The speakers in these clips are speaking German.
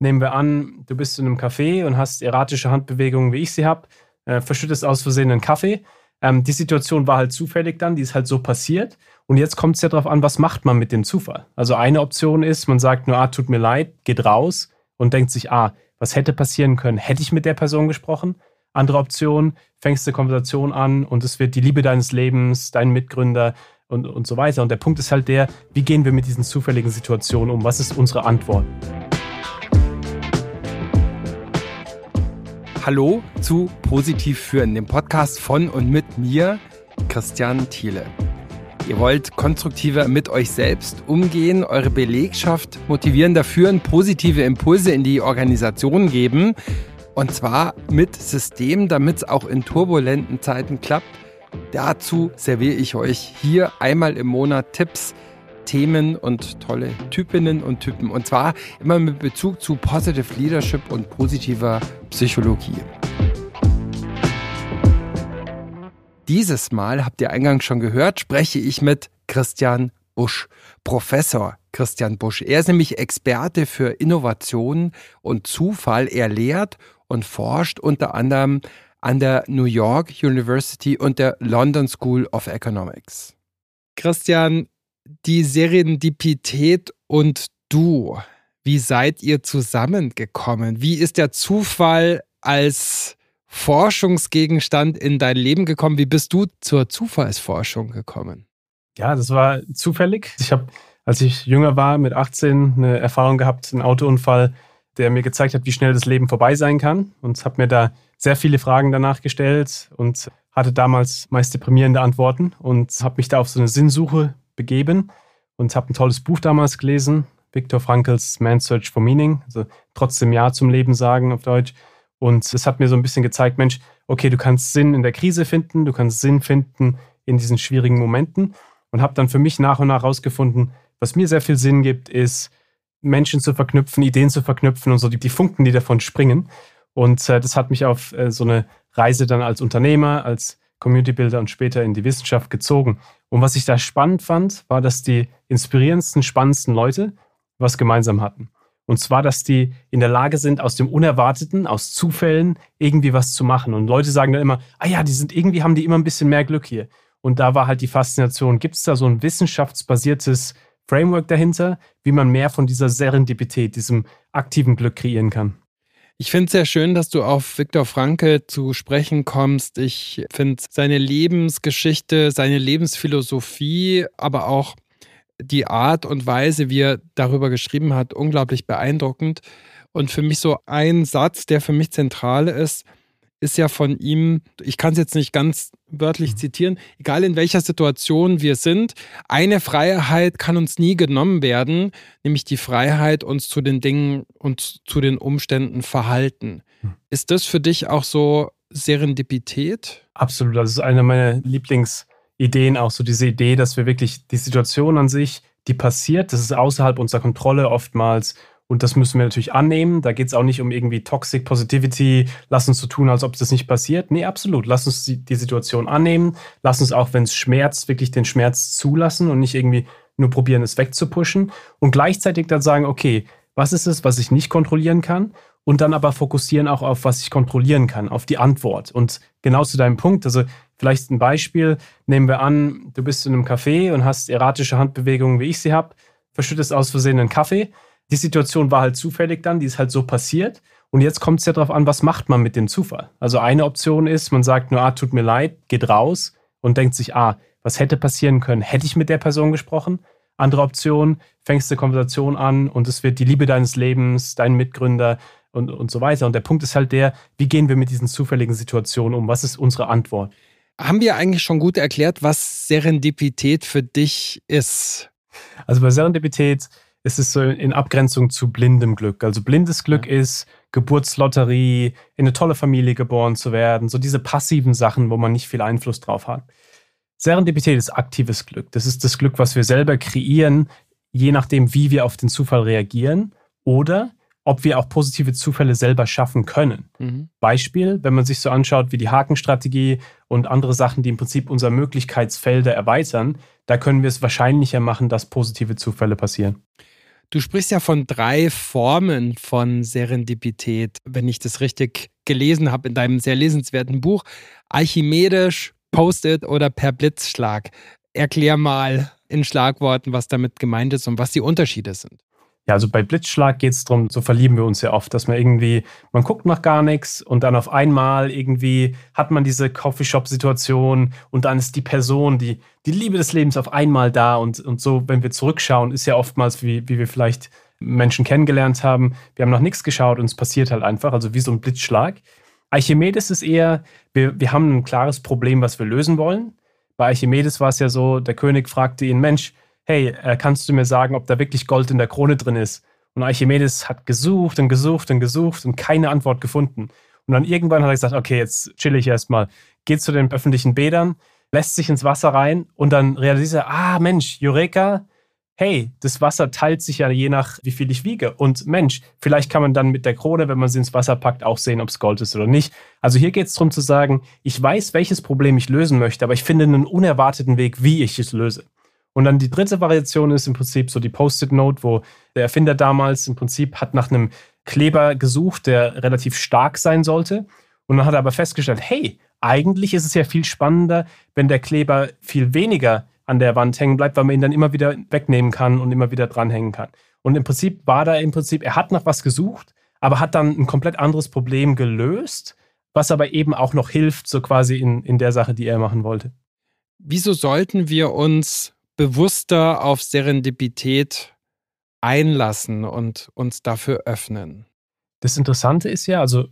Nehmen wir an, du bist in einem Café und hast erratische Handbewegungen, wie ich sie habe, äh, verschüttest aus Versehen einen Kaffee. Ähm, die Situation war halt zufällig dann, die ist halt so passiert. Und jetzt kommt es ja darauf an, was macht man mit dem Zufall. Also eine Option ist, man sagt nur, ah, tut mir leid, geht raus und denkt sich, ah, was hätte passieren können? Hätte ich mit der Person gesprochen? Andere Option, fängst eine Konversation an und es wird die Liebe deines Lebens, dein Mitgründer und, und so weiter. Und der Punkt ist halt der, wie gehen wir mit diesen zufälligen Situationen um? Was ist unsere Antwort? Hallo zu Positiv führen, dem Podcast von und mit mir, Christian Thiele. Ihr wollt konstruktiver mit euch selbst umgehen, eure Belegschaft motivieren, dafür positive Impulse in die Organisation geben. Und zwar mit System, damit es auch in turbulenten Zeiten klappt. Dazu serviere ich euch hier einmal im Monat Tipps, Themen und tolle Typinnen und Typen. Und zwar immer mit Bezug zu Positive Leadership und positiver Psychologie. Dieses Mal, habt ihr eingangs schon gehört, spreche ich mit Christian Busch, Professor Christian Busch. Er ist nämlich Experte für Innovation und Zufall. Er lehrt und forscht unter anderem an der New York University und der London School of Economics. Christian, die Serendipität und du, wie seid ihr zusammengekommen? Wie ist der Zufall als Forschungsgegenstand in dein Leben gekommen? Wie bist du zur Zufallsforschung gekommen? Ja, das war zufällig. Ich habe, als ich jünger war, mit 18 eine Erfahrung gehabt, einen Autounfall, der mir gezeigt hat, wie schnell das Leben vorbei sein kann. Und habe mir da sehr viele Fragen danach gestellt und hatte damals meist deprimierende Antworten und habe mich da auf so eine Sinnsuche begeben und habe ein tolles Buch damals gelesen, Viktor Frankls Man's Search for Meaning, also trotzdem Ja zum Leben sagen auf Deutsch. Und es hat mir so ein bisschen gezeigt, Mensch, okay, du kannst Sinn in der Krise finden, du kannst Sinn finden in diesen schwierigen Momenten und habe dann für mich nach und nach herausgefunden, was mir sehr viel Sinn gibt, ist Menschen zu verknüpfen, Ideen zu verknüpfen und so die, die Funken, die davon springen. Und äh, das hat mich auf äh, so eine Reise dann als Unternehmer, als Community Builder und später in die Wissenschaft gezogen. Und was ich da spannend fand, war, dass die inspirierendsten, spannendsten Leute was gemeinsam hatten. Und zwar, dass die in der Lage sind, aus dem Unerwarteten, aus Zufällen irgendwie was zu machen. Und Leute sagen dann immer, ah ja, die sind irgendwie, haben die immer ein bisschen mehr Glück hier. Und da war halt die Faszination, gibt es da so ein wissenschaftsbasiertes Framework dahinter, wie man mehr von dieser Serendipität, diesem aktiven Glück kreieren kann? Ich finde es sehr schön, dass du auf Viktor Franke zu sprechen kommst. Ich finde seine Lebensgeschichte, seine Lebensphilosophie, aber auch die Art und Weise, wie er darüber geschrieben hat, unglaublich beeindruckend. Und für mich so ein Satz, der für mich zentral ist, ist ja von ihm, ich kann es jetzt nicht ganz wörtlich mhm. zitieren, egal in welcher Situation wir sind, eine Freiheit kann uns nie genommen werden, nämlich die Freiheit, uns zu den Dingen und zu den Umständen verhalten. Mhm. Ist das für dich auch so Serendipität? Absolut, das ist eine meiner Lieblingsideen, auch so diese Idee, dass wir wirklich die Situation an sich, die passiert, das ist außerhalb unserer Kontrolle oftmals und das müssen wir natürlich annehmen. Da geht es auch nicht um irgendwie Toxic Positivity, lass uns so tun, als ob das nicht passiert. Nee, absolut. Lass uns die, Situation annehmen. Lass uns auch, wenn es schmerzt, wirklich den Schmerz zulassen und nicht irgendwie nur probieren, es wegzupushen. Und gleichzeitig dann sagen, okay, was ist es, was ich nicht kontrollieren kann? Und dann aber fokussieren auch auf, was ich kontrollieren kann, auf die Antwort. Und genau zu deinem Punkt, also vielleicht ein Beispiel, nehmen wir an, du bist in einem Café und hast erratische Handbewegungen, wie ich sie habe, verschüttest aus Versehen einen Kaffee die Situation war halt zufällig dann, die ist halt so passiert. Und jetzt kommt es ja darauf an, was macht man mit dem Zufall. Also eine Option ist, man sagt nur, ah, tut mir leid, geht raus und denkt sich, ah, was hätte passieren können? Hätte ich mit der Person gesprochen? Andere Option, fängst eine Konversation an und es wird die Liebe deines Lebens, dein Mitgründer und, und so weiter. Und der Punkt ist halt der, wie gehen wir mit diesen zufälligen Situationen um? Was ist unsere Antwort? Haben wir eigentlich schon gut erklärt, was Serendipität für dich ist? Also bei Serendipität ist es so in Abgrenzung zu blindem Glück. Also blindes Glück ja. ist Geburtslotterie, in eine tolle Familie geboren zu werden, so diese passiven Sachen, wo man nicht viel Einfluss drauf hat. Serendipität ist aktives Glück. Das ist das Glück, was wir selber kreieren, je nachdem, wie wir auf den Zufall reagieren oder ob wir auch positive Zufälle selber schaffen können. Mhm. Beispiel, wenn man sich so anschaut wie die Hakenstrategie und andere Sachen, die im Prinzip unsere Möglichkeitsfelder erweitern, da können wir es wahrscheinlicher machen, dass positive Zufälle passieren. Du sprichst ja von drei Formen von Serendipität, wenn ich das richtig gelesen habe in deinem sehr lesenswerten Buch. Archimedisch, Post-it oder per Blitzschlag. Erklär mal in Schlagworten, was damit gemeint ist und was die Unterschiede sind. Ja, also bei Blitzschlag geht es darum, so verlieben wir uns ja oft, dass man irgendwie, man guckt nach gar nichts und dann auf einmal irgendwie hat man diese Coffeeshop-Situation und dann ist die Person, die, die Liebe des Lebens auf einmal da und, und so, wenn wir zurückschauen, ist ja oftmals, wie, wie wir vielleicht Menschen kennengelernt haben, wir haben noch nichts geschaut und es passiert halt einfach, also wie so ein Blitzschlag. Archimedes ist eher, wir, wir haben ein klares Problem, was wir lösen wollen. Bei Archimedes war es ja so, der König fragte ihn, Mensch, hey, äh, kannst du mir sagen, ob da wirklich Gold in der Krone drin ist? Und Archimedes hat gesucht und gesucht und gesucht und keine Antwort gefunden. Und dann irgendwann hat er gesagt, okay, jetzt chill ich erstmal, geht zu den öffentlichen Bädern, lässt sich ins Wasser rein und dann realisiert er, ah Mensch, Eureka, hey, das Wasser teilt sich ja je nach, wie viel ich wiege. Und Mensch, vielleicht kann man dann mit der Krone, wenn man sie ins Wasser packt, auch sehen, ob es Gold ist oder nicht. Also hier geht es darum zu sagen, ich weiß, welches Problem ich lösen möchte, aber ich finde einen unerwarteten Weg, wie ich es löse. Und dann die dritte Variation ist im Prinzip so die Post-it-Note, wo der Erfinder damals im Prinzip hat nach einem Kleber gesucht, der relativ stark sein sollte. Und dann hat er aber festgestellt, hey, eigentlich ist es ja viel spannender, wenn der Kleber viel weniger an der Wand hängen bleibt, weil man ihn dann immer wieder wegnehmen kann und immer wieder dranhängen kann. Und im Prinzip war da im Prinzip, er hat nach was gesucht, aber hat dann ein komplett anderes Problem gelöst, was aber eben auch noch hilft, so quasi in, in der Sache, die er machen wollte. Wieso sollten wir uns bewusster auf Serendipität einlassen und uns dafür öffnen. Das Interessante ist ja, also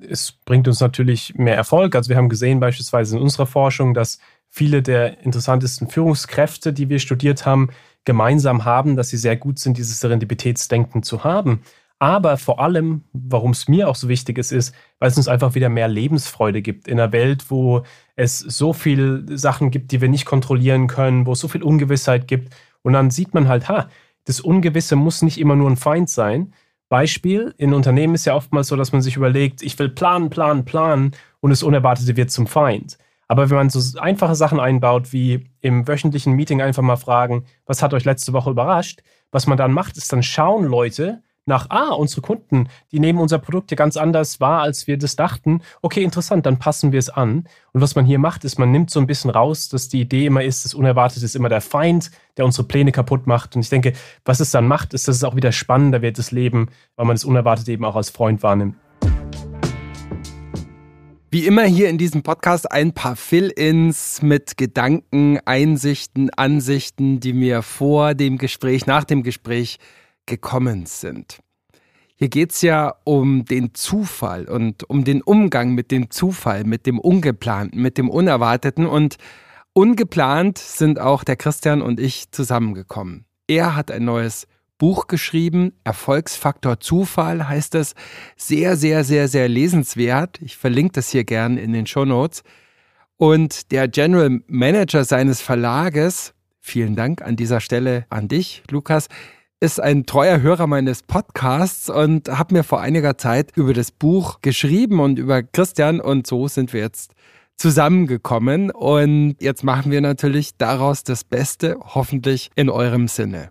es bringt uns natürlich mehr Erfolg. Also wir haben gesehen beispielsweise in unserer Forschung, dass viele der interessantesten Führungskräfte, die wir studiert haben, gemeinsam haben, dass sie sehr gut sind, dieses Serendipitätsdenken zu haben. Aber vor allem, warum es mir auch so wichtig ist, ist, weil es uns einfach wieder mehr Lebensfreude gibt in einer Welt, wo es so viele Sachen gibt, die wir nicht kontrollieren können, wo es so viel Ungewissheit gibt. Und dann sieht man halt, ha, das Ungewisse muss nicht immer nur ein Feind sein. Beispiel, in Unternehmen ist ja oftmals so, dass man sich überlegt, ich will planen, planen, planen und das Unerwartete wird zum Feind. Aber wenn man so einfache Sachen einbaut, wie im wöchentlichen Meeting einfach mal fragen, was hat euch letzte Woche überrascht, was man dann macht, ist dann schauen Leute, nach, ah, unsere Kunden, die nehmen unser Produkt ja ganz anders wahr, als wir das dachten. Okay, interessant, dann passen wir es an. Und was man hier macht, ist, man nimmt so ein bisschen raus, dass die Idee immer ist, das Unerwartete ist immer der Feind, der unsere Pläne kaputt macht. Und ich denke, was es dann macht, ist, dass es auch wieder spannender wird, das Leben, weil man das Unerwartete eben auch als Freund wahrnimmt. Wie immer hier in diesem Podcast ein paar Fill-ins mit Gedanken, Einsichten, Ansichten, die mir vor dem Gespräch, nach dem Gespräch gekommen sind. Hier geht es ja um den Zufall und um den Umgang mit dem Zufall, mit dem Ungeplanten, mit dem Unerwarteten. Und ungeplant sind auch der Christian und ich zusammengekommen. Er hat ein neues Buch geschrieben, Erfolgsfaktor Zufall heißt es. Sehr, sehr, sehr, sehr lesenswert. Ich verlinke das hier gern in den Show Notes. Und der General Manager seines Verlages, vielen Dank an dieser Stelle an dich, Lukas, ist ein treuer Hörer meines Podcasts und hat mir vor einiger Zeit über das Buch geschrieben und über Christian und so sind wir jetzt zusammengekommen und jetzt machen wir natürlich daraus das Beste, hoffentlich in eurem Sinne.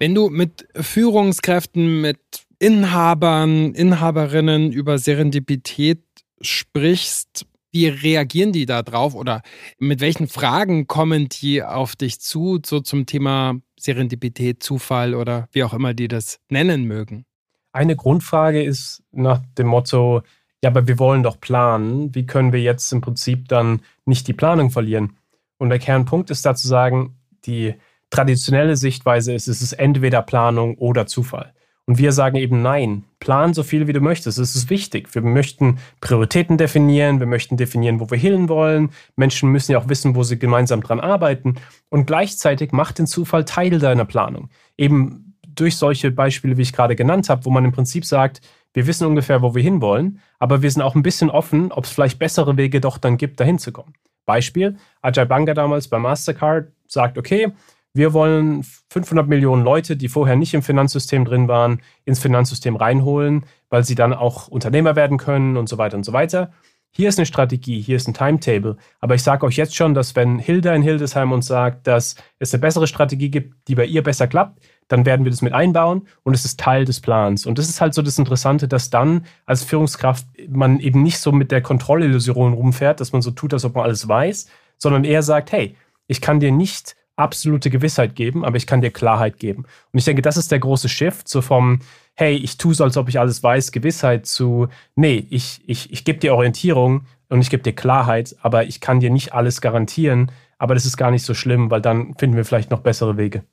Wenn du mit Führungskräften, mit Inhabern, Inhaberinnen über Serendipität sprichst, wie reagieren die da drauf oder mit welchen Fragen kommen die auf dich zu, so zum Thema Serendipität, Zufall oder wie auch immer die das nennen mögen? Eine Grundfrage ist nach dem Motto, ja, aber wir wollen doch planen. Wie können wir jetzt im Prinzip dann nicht die Planung verlieren? Und der Kernpunkt ist da zu sagen, die traditionelle Sichtweise ist, es ist entweder Planung oder Zufall. Und wir sagen eben nein, plan so viel wie du möchtest. Es ist wichtig. Wir möchten Prioritäten definieren, wir möchten definieren, wo wir hin wollen. Menschen müssen ja auch wissen, wo sie gemeinsam dran arbeiten. Und gleichzeitig macht den Zufall Teil deiner Planung. Eben durch solche Beispiele, wie ich gerade genannt habe, wo man im Prinzip sagt, wir wissen ungefähr, wo wir hinwollen, aber wir sind auch ein bisschen offen, ob es vielleicht bessere Wege doch dann gibt, dahin zu kommen. Beispiel, Ajay Banga damals bei Mastercard sagt, okay, wir wollen 500 Millionen Leute, die vorher nicht im Finanzsystem drin waren, ins Finanzsystem reinholen, weil sie dann auch Unternehmer werden können und so weiter und so weiter. Hier ist eine Strategie, hier ist ein Timetable. Aber ich sage euch jetzt schon, dass wenn Hilda in Hildesheim uns sagt, dass es eine bessere Strategie gibt, die bei ihr besser klappt, dann werden wir das mit einbauen und es ist Teil des Plans. Und das ist halt so das Interessante, dass dann als Führungskraft man eben nicht so mit der Kontrollillusion rumfährt, dass man so tut, als ob man alles weiß, sondern eher sagt, hey, ich kann dir nicht absolute Gewissheit geben, aber ich kann dir Klarheit geben. Und ich denke, das ist der große Shift, so vom, hey, ich tue so, als ob ich alles weiß, Gewissheit zu, nee, ich, ich, ich gebe dir Orientierung und ich gebe dir Klarheit, aber ich kann dir nicht alles garantieren, aber das ist gar nicht so schlimm, weil dann finden wir vielleicht noch bessere Wege.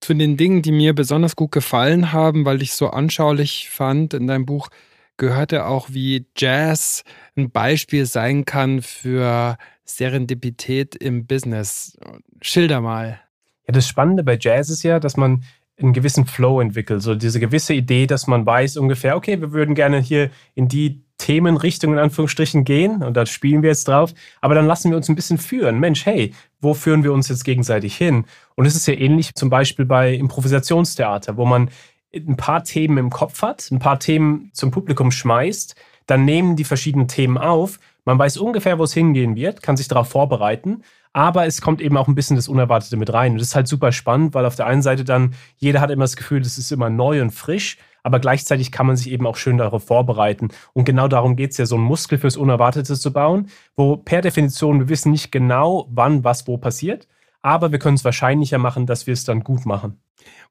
Zu den Dingen, die mir besonders gut gefallen haben, weil ich so anschaulich fand in deinem Buch, gehörte auch, wie Jazz ein Beispiel sein kann für Serendipität im Business. Schilder mal. Ja, das Spannende bei Jazz ist ja, dass man einen gewissen Flow entwickelt. So diese gewisse Idee, dass man weiß ungefähr, okay, wir würden gerne hier in die Themenrichtung in Anführungsstrichen gehen und da spielen wir jetzt drauf, aber dann lassen wir uns ein bisschen führen. Mensch, hey, wo führen wir uns jetzt gegenseitig hin? Und es ist ja ähnlich zum Beispiel bei Improvisationstheater, wo man ein paar Themen im Kopf hat, ein paar Themen zum Publikum schmeißt, dann nehmen die verschiedenen Themen auf, man weiß ungefähr, wo es hingehen wird, kann sich darauf vorbereiten, aber es kommt eben auch ein bisschen das Unerwartete mit rein. Und das ist halt super spannend, weil auf der einen Seite dann, jeder hat immer das Gefühl, das ist immer neu und frisch, aber gleichzeitig kann man sich eben auch schön darauf vorbereiten. Und genau darum geht es ja, so einen Muskel fürs Unerwartete zu bauen, wo per Definition wir wissen nicht genau, wann was wo passiert, aber wir können es wahrscheinlicher machen, dass wir es dann gut machen.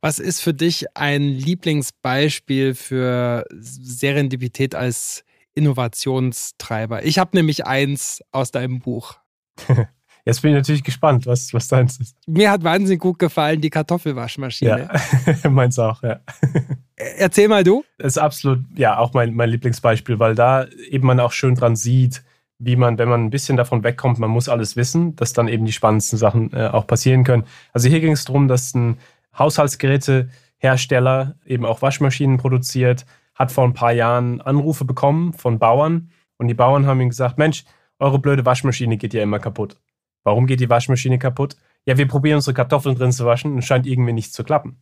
Was ist für dich ein Lieblingsbeispiel für Serendipität als Innovationstreiber? Ich habe nämlich eins aus deinem Buch. Jetzt bin ich natürlich gespannt, was, was deins ist. Mir hat wahnsinnig gut gefallen die Kartoffelwaschmaschine. Ja, meins auch, ja. Erzähl mal du. Das ist absolut, ja, auch mein, mein Lieblingsbeispiel, weil da eben man auch schön dran sieht, wie man, wenn man ein bisschen davon wegkommt, man muss alles wissen, dass dann eben die spannendsten Sachen äh, auch passieren können. Also hier ging es darum, dass ein Haushaltsgerätehersteller eben auch Waschmaschinen produziert, hat vor ein paar Jahren Anrufe bekommen von Bauern und die Bauern haben ihm gesagt, Mensch, eure blöde Waschmaschine geht ja immer kaputt. Warum geht die Waschmaschine kaputt? Ja, wir probieren unsere Kartoffeln drin zu waschen und scheint irgendwie nicht zu klappen.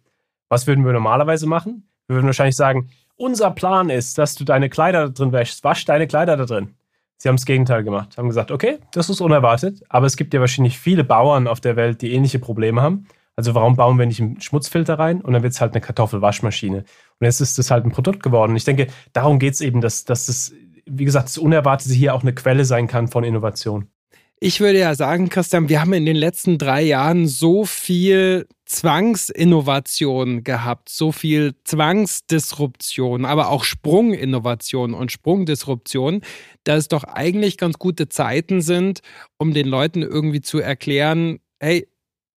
Was würden wir normalerweise machen? Wir würden wahrscheinlich sagen, unser Plan ist, dass du deine Kleider da drin wäschst. Wasch deine Kleider da drin. Sie haben das Gegenteil gemacht. Haben gesagt, okay, das ist unerwartet, aber es gibt ja wahrscheinlich viele Bauern auf der Welt, die ähnliche Probleme haben. Also warum bauen wir nicht einen Schmutzfilter rein und dann wird es halt eine Kartoffelwaschmaschine. Und jetzt ist das halt ein Produkt geworden. Ich denke, darum geht es eben, dass, dass das, wie gesagt, das Unerwartete hier auch eine Quelle sein kann von Innovation. Ich würde ja sagen, Christian, wir haben in den letzten drei Jahren so viel Zwangsinnovation gehabt, so viel Zwangsdisruption, aber auch Sprunginnovation und Sprungdisruption, dass es doch eigentlich ganz gute Zeiten sind, um den Leuten irgendwie zu erklären, hey,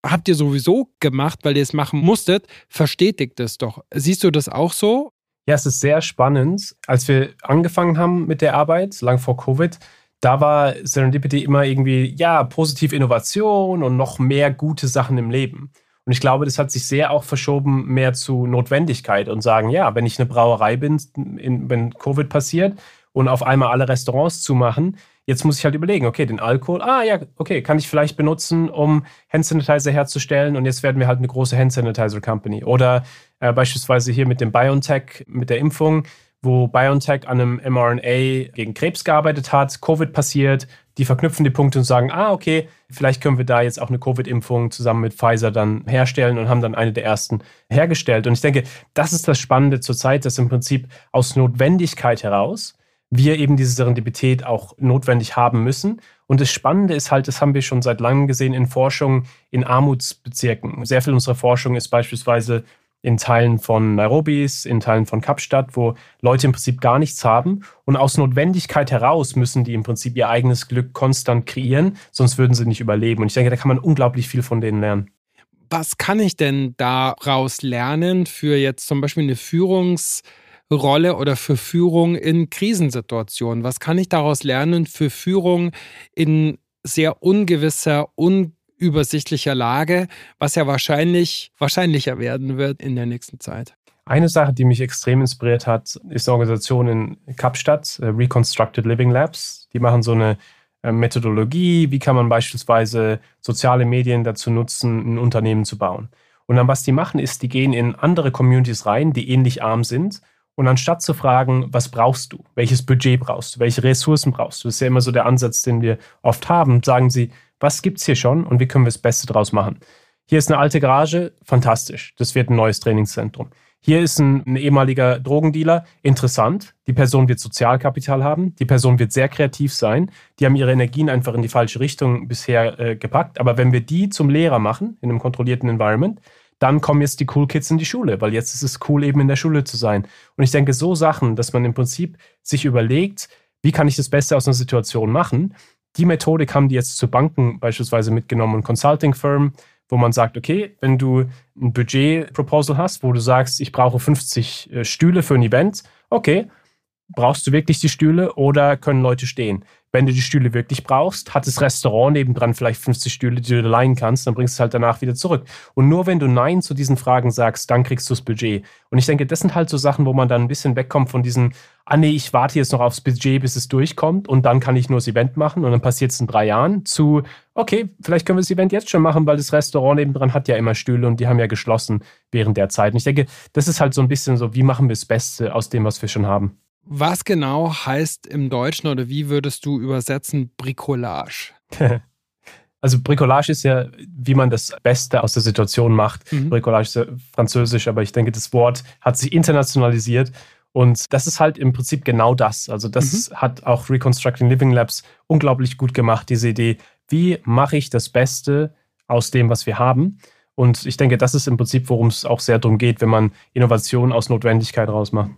habt ihr sowieso gemacht, weil ihr es machen musstet, verstetigt es doch. Siehst du das auch so? Ja, es ist sehr spannend. Als wir angefangen haben mit der Arbeit, lang vor Covid, da war Serendipity immer irgendwie, ja, positive Innovation und noch mehr gute Sachen im Leben. Und ich glaube, das hat sich sehr auch verschoben mehr zu Notwendigkeit und sagen, ja, wenn ich eine Brauerei bin, in, wenn Covid passiert und auf einmal alle Restaurants zumachen, jetzt muss ich halt überlegen, okay, den Alkohol, ah ja, okay, kann ich vielleicht benutzen, um Hand Sanitizer herzustellen und jetzt werden wir halt eine große Hand Sanitizer Company. Oder äh, beispielsweise hier mit dem BioNTech, mit der Impfung, wo BioNTech an einem mRNA gegen Krebs gearbeitet hat, Covid passiert, die verknüpfen die Punkte und sagen, ah, okay, vielleicht können wir da jetzt auch eine Covid-Impfung zusammen mit Pfizer dann herstellen und haben dann eine der ersten hergestellt. Und ich denke, das ist das Spannende zurzeit, dass im Prinzip aus Notwendigkeit heraus wir eben diese Serendipität auch notwendig haben müssen. Und das Spannende ist halt, das haben wir schon seit langem gesehen in Forschung in Armutsbezirken. Sehr viel unserer Forschung ist beispielsweise in Teilen von Nairobis, in Teilen von Kapstadt, wo Leute im Prinzip gar nichts haben. Und aus Notwendigkeit heraus müssen die im Prinzip ihr eigenes Glück konstant kreieren, sonst würden sie nicht überleben. Und ich denke, da kann man unglaublich viel von denen lernen. Was kann ich denn daraus lernen für jetzt zum Beispiel eine Führungsrolle oder für Führung in Krisensituationen? Was kann ich daraus lernen für Führung in sehr ungewisser, un übersichtlicher Lage, was ja wahrscheinlich wahrscheinlicher werden wird in der nächsten Zeit. Eine Sache, die mich extrem inspiriert hat, ist eine Organisation in Kapstadt, äh, Reconstructed Living Labs. Die machen so eine äh, Methodologie, wie kann man beispielsweise soziale Medien dazu nutzen, ein Unternehmen zu bauen. Und dann, was die machen, ist, die gehen in andere Communities rein, die ähnlich arm sind. Und anstatt zu fragen, was brauchst du, welches Budget brauchst du, welche Ressourcen brauchst du, das ist ja immer so der Ansatz, den wir oft haben, sagen sie, was gibt es hier schon und wie können wir das Beste draus machen. Hier ist eine alte Garage, fantastisch. Das wird ein neues Trainingszentrum. Hier ist ein, ein, ehemaliger Drogendealer, interessant. Die Person wird Sozialkapital haben, die Person wird sehr kreativ sein. Die haben ihre Energien einfach in die falsche Richtung bisher äh, gepackt. Aber wenn wir die zum Lehrer machen, in einem kontrollierten Environment, dann kommen jetzt die Cool Kids in die Schule, weil jetzt ist es cool, eben in der Schule zu sein. Und ich denke, so Sachen, dass man im Prinzip sich überlegt, wie kann ich das Beste aus einer Situation machen. Die Methodik haben die jetzt zu Banken beispielsweise mitgenommen und Consulting-Firmen, wo man sagt, okay, wenn du ein Budget-Proposal hast, wo du sagst, ich brauche 50 äh, Stühle für ein Event, okay, brauchst du wirklich die Stühle oder können Leute stehen? Wenn du die Stühle wirklich brauchst, hat das Restaurant nebendran vielleicht 50 Stühle, die du leihen kannst, dann bringst du es halt danach wieder zurück. Und nur wenn du Nein zu diesen Fragen sagst, dann kriegst du das Budget. Und ich denke, das sind halt so Sachen, wo man dann ein bisschen wegkommt von diesen, ah nee, ich warte jetzt noch aufs Budget, bis es durchkommt und dann kann ich nur das Event machen und dann passiert es in drei Jahren, zu, okay, vielleicht können wir das Event jetzt schon machen, weil das Restaurant nebendran hat ja immer Stühle und die haben ja geschlossen während der Zeit. Und ich denke, das ist halt so ein bisschen so, wie machen wir das Beste aus dem, was wir schon haben. Was genau heißt im Deutschen oder wie würdest du übersetzen Bricolage? Also Bricolage ist ja, wie man das Beste aus der Situation macht. Mhm. Bricolage ist ja französisch, aber ich denke, das Wort hat sich internationalisiert. Und das ist halt im Prinzip genau das. Also das mhm. hat auch Reconstructing Living Labs unglaublich gut gemacht, diese Idee, wie mache ich das Beste aus dem, was wir haben. Und ich denke, das ist im Prinzip, worum es auch sehr darum geht, wenn man Innovation aus Notwendigkeit rausmacht.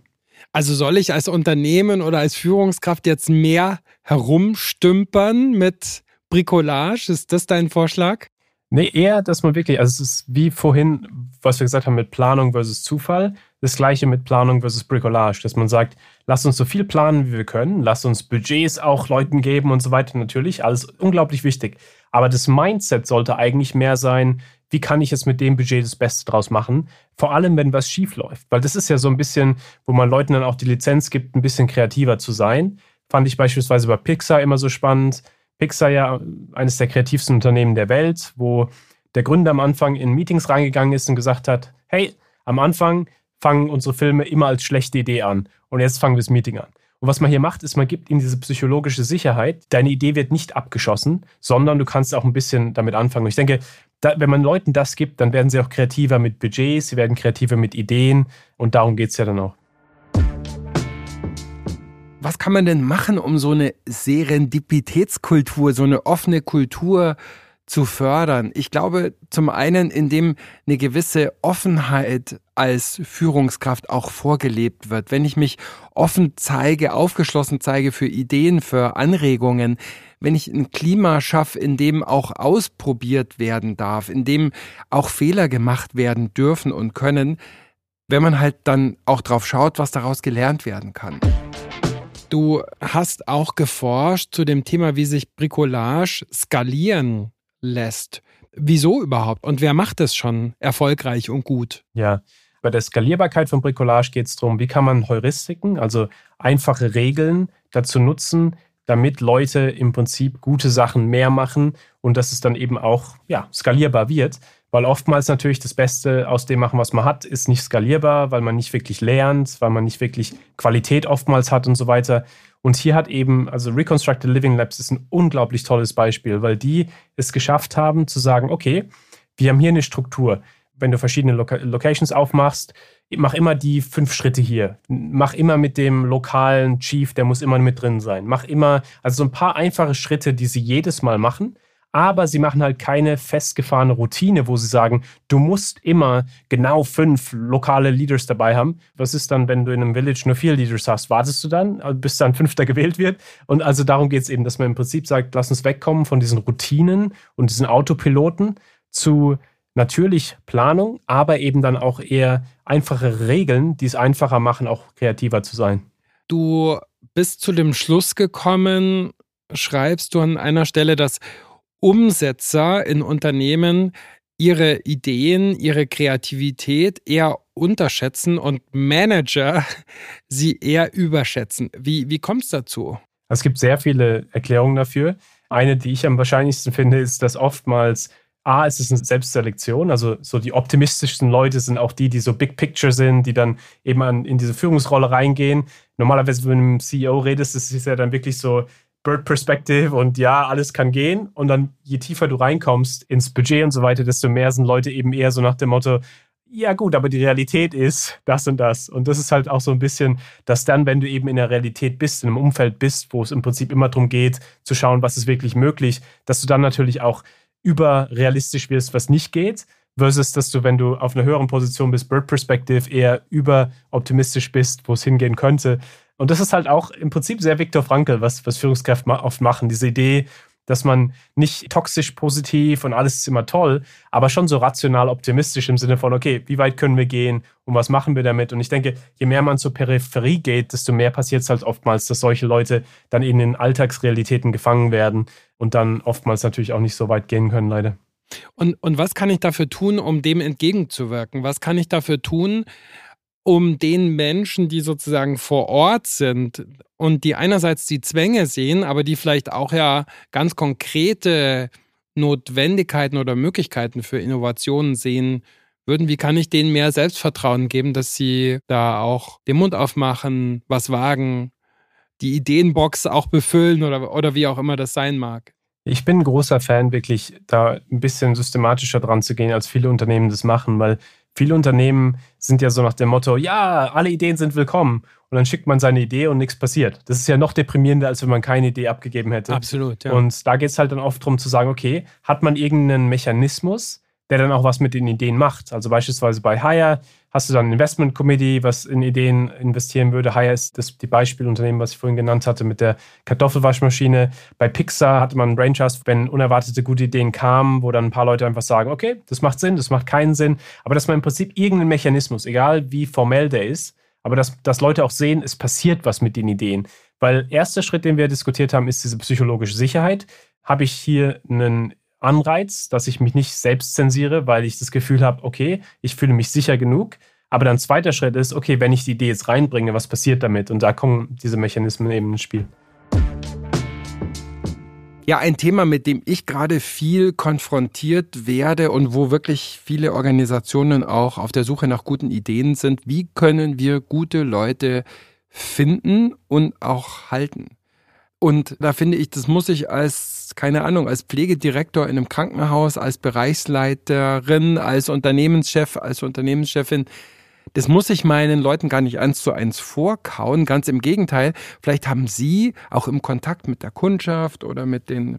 Also soll ich als Unternehmen oder als Führungskraft jetzt mehr herumstümpern mit Bricolage? Ist das dein Vorschlag? Nee, eher, dass man wirklich, also es ist wie vorhin, was wir gesagt haben mit Planung versus Zufall, das gleiche mit Planung versus Bricolage, dass man sagt, lass uns so viel planen, wie wir können, lass uns Budgets auch Leuten geben und so weiter, natürlich, alles unglaublich wichtig. Aber das Mindset sollte eigentlich mehr sein, wie kann ich jetzt mit dem Budget das Beste draus machen? Vor allem, wenn was schief läuft. Weil das ist ja so ein bisschen, wo man Leuten dann auch die Lizenz gibt, ein bisschen kreativer zu sein. Fand ich beispielsweise bei Pixar immer so spannend. Pixar ja eines der kreativsten Unternehmen der Welt, wo der Gründer am Anfang in Meetings reingegangen ist und gesagt hat, hey, am Anfang fangen unsere Filme immer als schlechte Idee an und jetzt fangen wir das Meeting an. Und was man hier macht, ist, man gibt ihnen diese psychologische Sicherheit. Deine Idee wird nicht abgeschossen, sondern du kannst auch ein bisschen damit anfangen. Und ich denke, da, wenn man Leuten das gibt, dann werden sie auch kreativer mit Budgets, sie werden kreativer mit Ideen und darum geht es ja dann auch. Was kann man denn machen, um so eine Serendipitätskultur, so eine offene Kultur zu fördern? Ich glaube, zum einen, indem eine gewisse Offenheit als Führungskraft auch vorgelebt wird. Wenn ich mich offen zeige, aufgeschlossen zeige für Ideen, für Anregungen, wenn ich ein Klima schaffe, in dem auch ausprobiert werden darf, in dem auch Fehler gemacht werden dürfen und können, wenn man halt dann auch drauf schaut, was daraus gelernt werden kann. Du hast auch geforscht zu dem Thema, wie sich Bricolage skalieren lässt. Wieso überhaupt? Und wer macht es schon erfolgreich und gut? Ja, bei der Skalierbarkeit von Bricolage geht es darum, wie kann man Heuristiken, also einfache Regeln dazu nutzen, damit Leute im Prinzip gute Sachen mehr machen und dass es dann eben auch ja, skalierbar wird. Weil oftmals natürlich das Beste aus dem machen, was man hat, ist nicht skalierbar, weil man nicht wirklich lernt, weil man nicht wirklich Qualität oftmals hat und so weiter. Und hier hat eben, also Reconstructed Living Labs ist ein unglaublich tolles Beispiel, weil die es geschafft haben zu sagen, okay, wir haben hier eine Struktur. Wenn du verschiedene Loca Locations aufmachst, mach immer die fünf Schritte hier. Mach immer mit dem lokalen Chief, der muss immer mit drin sein. Mach immer, also so ein paar einfache Schritte, die sie jedes Mal machen, aber sie machen halt keine festgefahrene Routine, wo sie sagen, du musst immer genau fünf lokale Leaders dabei haben. Was ist dann, wenn du in einem Village nur vier Leaders hast? Wartest du dann, bis dann fünfter gewählt wird? Und also darum geht es eben, dass man im Prinzip sagt, lass uns wegkommen von diesen Routinen und diesen Autopiloten zu natürlich Planung, aber eben dann auch eher einfache Regeln, die es einfacher machen, auch kreativer zu sein. Du bist zu dem Schluss gekommen, schreibst du an einer Stelle, dass Umsetzer in Unternehmen ihre Ideen, ihre Kreativität eher unterschätzen und Manager sie eher überschätzen. Wie, wie kommt es dazu? Es gibt sehr viele Erklärungen dafür. Eine, die ich am wahrscheinlichsten finde, ist, dass oftmals A, es ist eine Selbstselektion, also so die optimistischsten Leute sind auch die, die so Big Picture sind, die dann eben an, in diese Führungsrolle reingehen. Normalerweise, wenn du mit einem CEO redest, ist es ja dann wirklich so Bird Perspective und ja, alles kann gehen. Und dann, je tiefer du reinkommst ins Budget und so weiter, desto mehr sind Leute eben eher so nach dem Motto, ja gut, aber die Realität ist das und das. Und das ist halt auch so ein bisschen, dass dann, wenn du eben in der Realität bist, in einem Umfeld bist, wo es im Prinzip immer darum geht, zu schauen, was ist wirklich möglich, dass du dann natürlich auch überrealistisch wirst, was nicht geht, versus dass du, wenn du auf einer höheren Position bist, Bird Perspective, eher überoptimistisch bist, wo es hingehen könnte. Und das ist halt auch im Prinzip sehr Viktor Frankl, was, was Führungskräfte oft machen. Diese Idee, dass man nicht toxisch positiv und alles ist immer toll, aber schon so rational optimistisch im Sinne von, okay, wie weit können wir gehen und was machen wir damit? Und ich denke, je mehr man zur Peripherie geht, desto mehr passiert es halt oftmals, dass solche Leute dann in den Alltagsrealitäten gefangen werden und dann oftmals natürlich auch nicht so weit gehen können, leider. Und, und was kann ich dafür tun, um dem entgegenzuwirken? Was kann ich dafür tun, um den Menschen, die sozusagen vor Ort sind und die einerseits die Zwänge sehen, aber die vielleicht auch ja ganz konkrete Notwendigkeiten oder Möglichkeiten für Innovationen sehen würden, wie kann ich denen mehr Selbstvertrauen geben, dass sie da auch den Mund aufmachen, was wagen, die Ideenbox auch befüllen oder, oder wie auch immer das sein mag? Ich bin ein großer Fan, wirklich da ein bisschen systematischer dran zu gehen, als viele Unternehmen das machen, weil viele Unternehmen sind ja so nach dem Motto, ja, alle Ideen sind willkommen. Und dann schickt man seine Idee und nichts passiert. Das ist ja noch deprimierender, als wenn man keine Idee abgegeben hätte. Absolut, ja. Und da geht es halt dann oft darum zu sagen, okay, hat man irgendeinen Mechanismus, der dann auch was mit den Ideen macht. Also beispielsweise bei Hire hast du dann ein Investment Committee, was in Ideen investieren würde. Hire ist das die Beispielunternehmen, was ich vorhin genannt hatte mit der Kartoffelwaschmaschine. Bei Pixar hatte man einen Brain Trust, wenn unerwartete gute Ideen kamen, wo dann ein paar Leute einfach sagen, okay, das macht Sinn, das macht keinen Sinn. Aber dass man im Prinzip irgendeinen Mechanismus, egal wie formell der ist, aber dass, dass Leute auch sehen, es passiert was mit den Ideen. Weil erster Schritt, den wir diskutiert haben, ist diese psychologische Sicherheit. Habe ich hier einen Anreiz, dass ich mich nicht selbst zensiere, weil ich das Gefühl habe, okay, ich fühle mich sicher genug. Aber dann zweiter Schritt ist, okay, wenn ich die Idee jetzt reinbringe, was passiert damit? Und da kommen diese Mechanismen eben ins Spiel. Ja, ein Thema, mit dem ich gerade viel konfrontiert werde und wo wirklich viele Organisationen auch auf der Suche nach guten Ideen sind. Wie können wir gute Leute finden und auch halten? Und da finde ich, das muss ich als, keine Ahnung, als Pflegedirektor in einem Krankenhaus, als Bereichsleiterin, als Unternehmenschef, als Unternehmenschefin, das muss ich meinen Leuten gar nicht eins zu eins vorkauen. Ganz im Gegenteil, vielleicht haben Sie auch im Kontakt mit der Kundschaft oder mit den